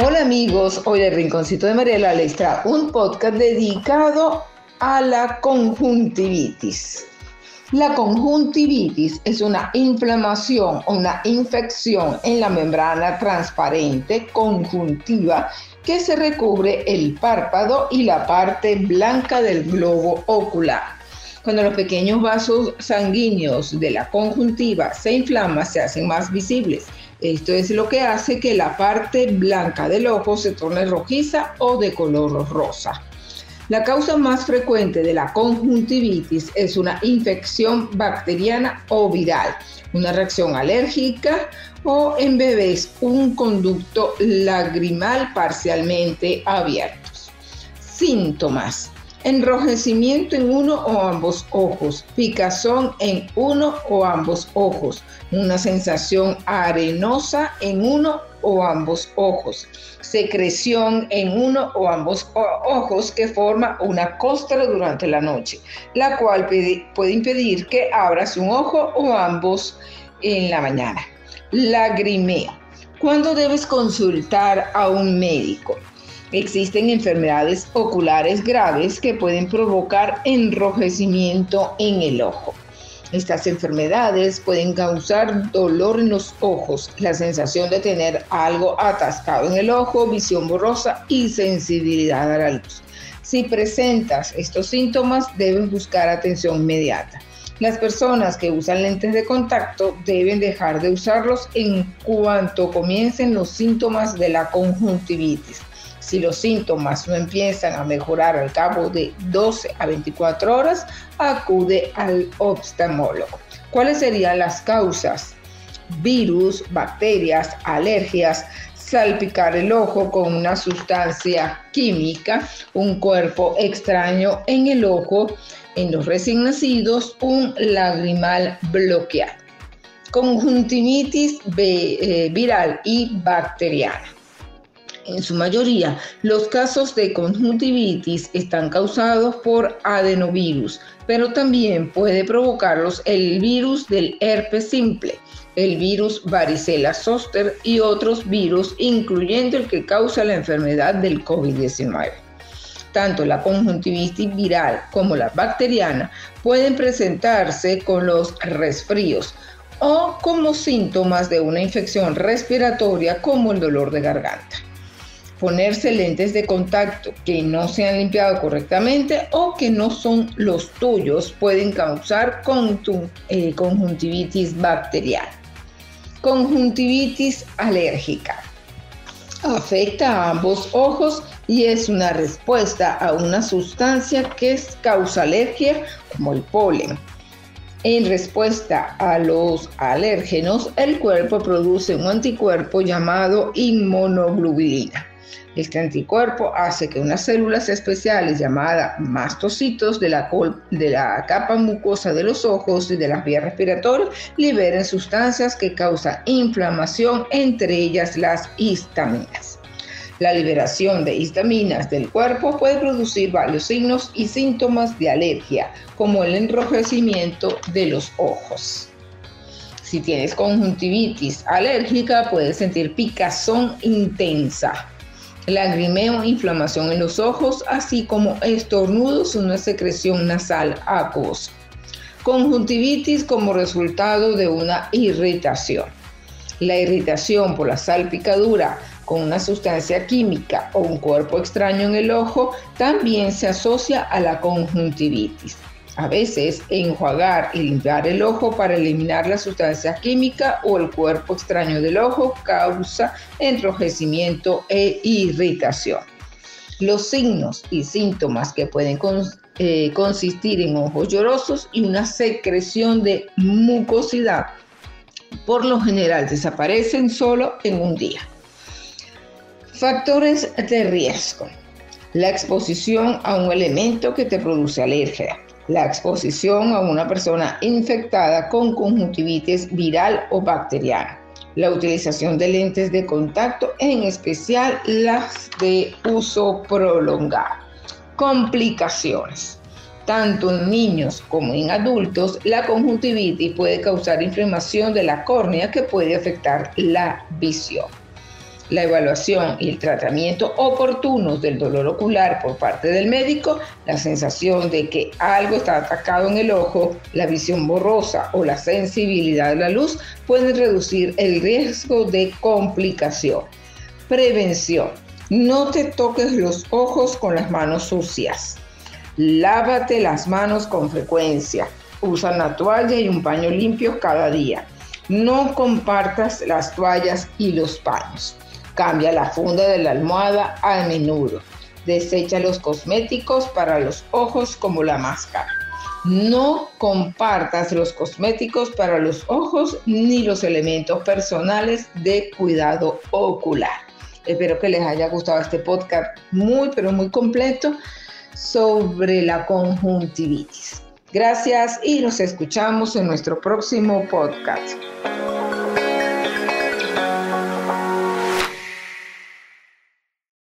Hola amigos, hoy el Rinconcito de Mariela les trae un podcast dedicado a la conjuntivitis. La conjuntivitis es una inflamación o una infección en la membrana transparente conjuntiva que se recubre el párpado y la parte blanca del globo ocular. Cuando los pequeños vasos sanguíneos de la conjuntiva se inflaman, se hacen más visibles esto es lo que hace que la parte blanca del ojo se torne rojiza o de color rosa. La causa más frecuente de la conjuntivitis es una infección bacteriana o viral, una reacción alérgica o en bebés un conducto lagrimal parcialmente abierto. Síntomas enrojecimiento en uno o ambos ojos, picazón en uno o ambos ojos, una sensación arenosa en uno o ambos ojos, secreción en uno o ambos ojos que forma una costra durante la noche, la cual puede impedir que abras un ojo o ambos en la mañana. Lagrimeo. ¿Cuándo debes consultar a un médico? Existen enfermedades oculares graves que pueden provocar enrojecimiento en el ojo. Estas enfermedades pueden causar dolor en los ojos, la sensación de tener algo atascado en el ojo, visión borrosa y sensibilidad a la luz. Si presentas estos síntomas, debes buscar atención inmediata. Las personas que usan lentes de contacto deben dejar de usarlos en cuanto comiencen los síntomas de la conjuntivitis. Si los síntomas no empiezan a mejorar al cabo de 12 a 24 horas, acude al oftalmólogo. ¿Cuáles serían las causas? Virus, bacterias, alergias, salpicar el ojo con una sustancia química, un cuerpo extraño en el ojo, en los recién nacidos, un lagrimal bloqueado. Conjuntivitis eh, viral y bacteriana en su mayoría, los casos de conjuntivitis están causados por adenovirus, pero también puede provocarlos el virus del herpes simple, el virus varicela zoster y otros virus, incluyendo el que causa la enfermedad del COVID-19. Tanto la conjuntivitis viral como la bacteriana pueden presentarse con los resfríos o como síntomas de una infección respiratoria como el dolor de garganta ponerse lentes de contacto que no se han limpiado correctamente o que no son los tuyos pueden causar eh, conjuntivitis bacteriana. Conjuntivitis alérgica. Afecta a ambos ojos y es una respuesta a una sustancia que causa alergia como el polen. En respuesta a los alérgenos, el cuerpo produce un anticuerpo llamado inmunoglobulina. Este anticuerpo hace que unas células especiales llamadas mastocitos de la, capa mucosa de los ojos y de las vías respiratorias liberen sustancias que causan inflamación, entre ellas las histaminas. La liberación de histaminas del cuerpo puede producir varios signos y síntomas de alergia, como el enrojecimiento de los ojos. Si tienes conjuntivitis alérgica, puedes sentir picazón intensa, lagrimeo, inflamación en los ojos, así como estornudos, una secreción nasal acuosa. Conjuntivitis como resultado de una irritación. La irritación por la salpicadura con una sustancia química o un cuerpo extraño en el ojo también se asocia a la conjuntivitis. A veces, enjuagar y limpiar el ojo para eliminar la sustancia química o el cuerpo extraño del ojo causa enrojecimiento e irritación. Los signos y síntomas que pueden eh, consistir en ojos llorosos y una secreción de mucosidad por lo general desaparecen solo en un día. Factores de riesgo. La exposición a un elemento que te produce alergia la exposición a una persona infectada con conjuntivitis viral o bacteriana, la utilización de lentes de contacto, en especial las de uso prolongado. Complicaciones. Tanto en niños como en adultos, la conjuntivitis puede causar inflamación de la córnea que puede afectar la visión. La evaluación y el tratamiento oportunos del dolor ocular por parte del médico, la sensación de que algo está atacado en el ojo, la visión borrosa o la sensibilidad de la luz pueden reducir el riesgo de complicación. Prevención. No te toques los ojos con las manos sucias. Lávate las manos con frecuencia. Usa una toalla y un paño limpio cada día. No compartas las toallas y los paños. Cambia la funda de la almohada a menudo. Desecha los cosméticos para los ojos como la máscara. No compartas los cosméticos para los ojos ni los elementos personales de cuidado ocular. Espero que les haya gustado este podcast muy, pero muy completo sobre la conjuntivitis. Gracias y nos escuchamos en nuestro próximo podcast.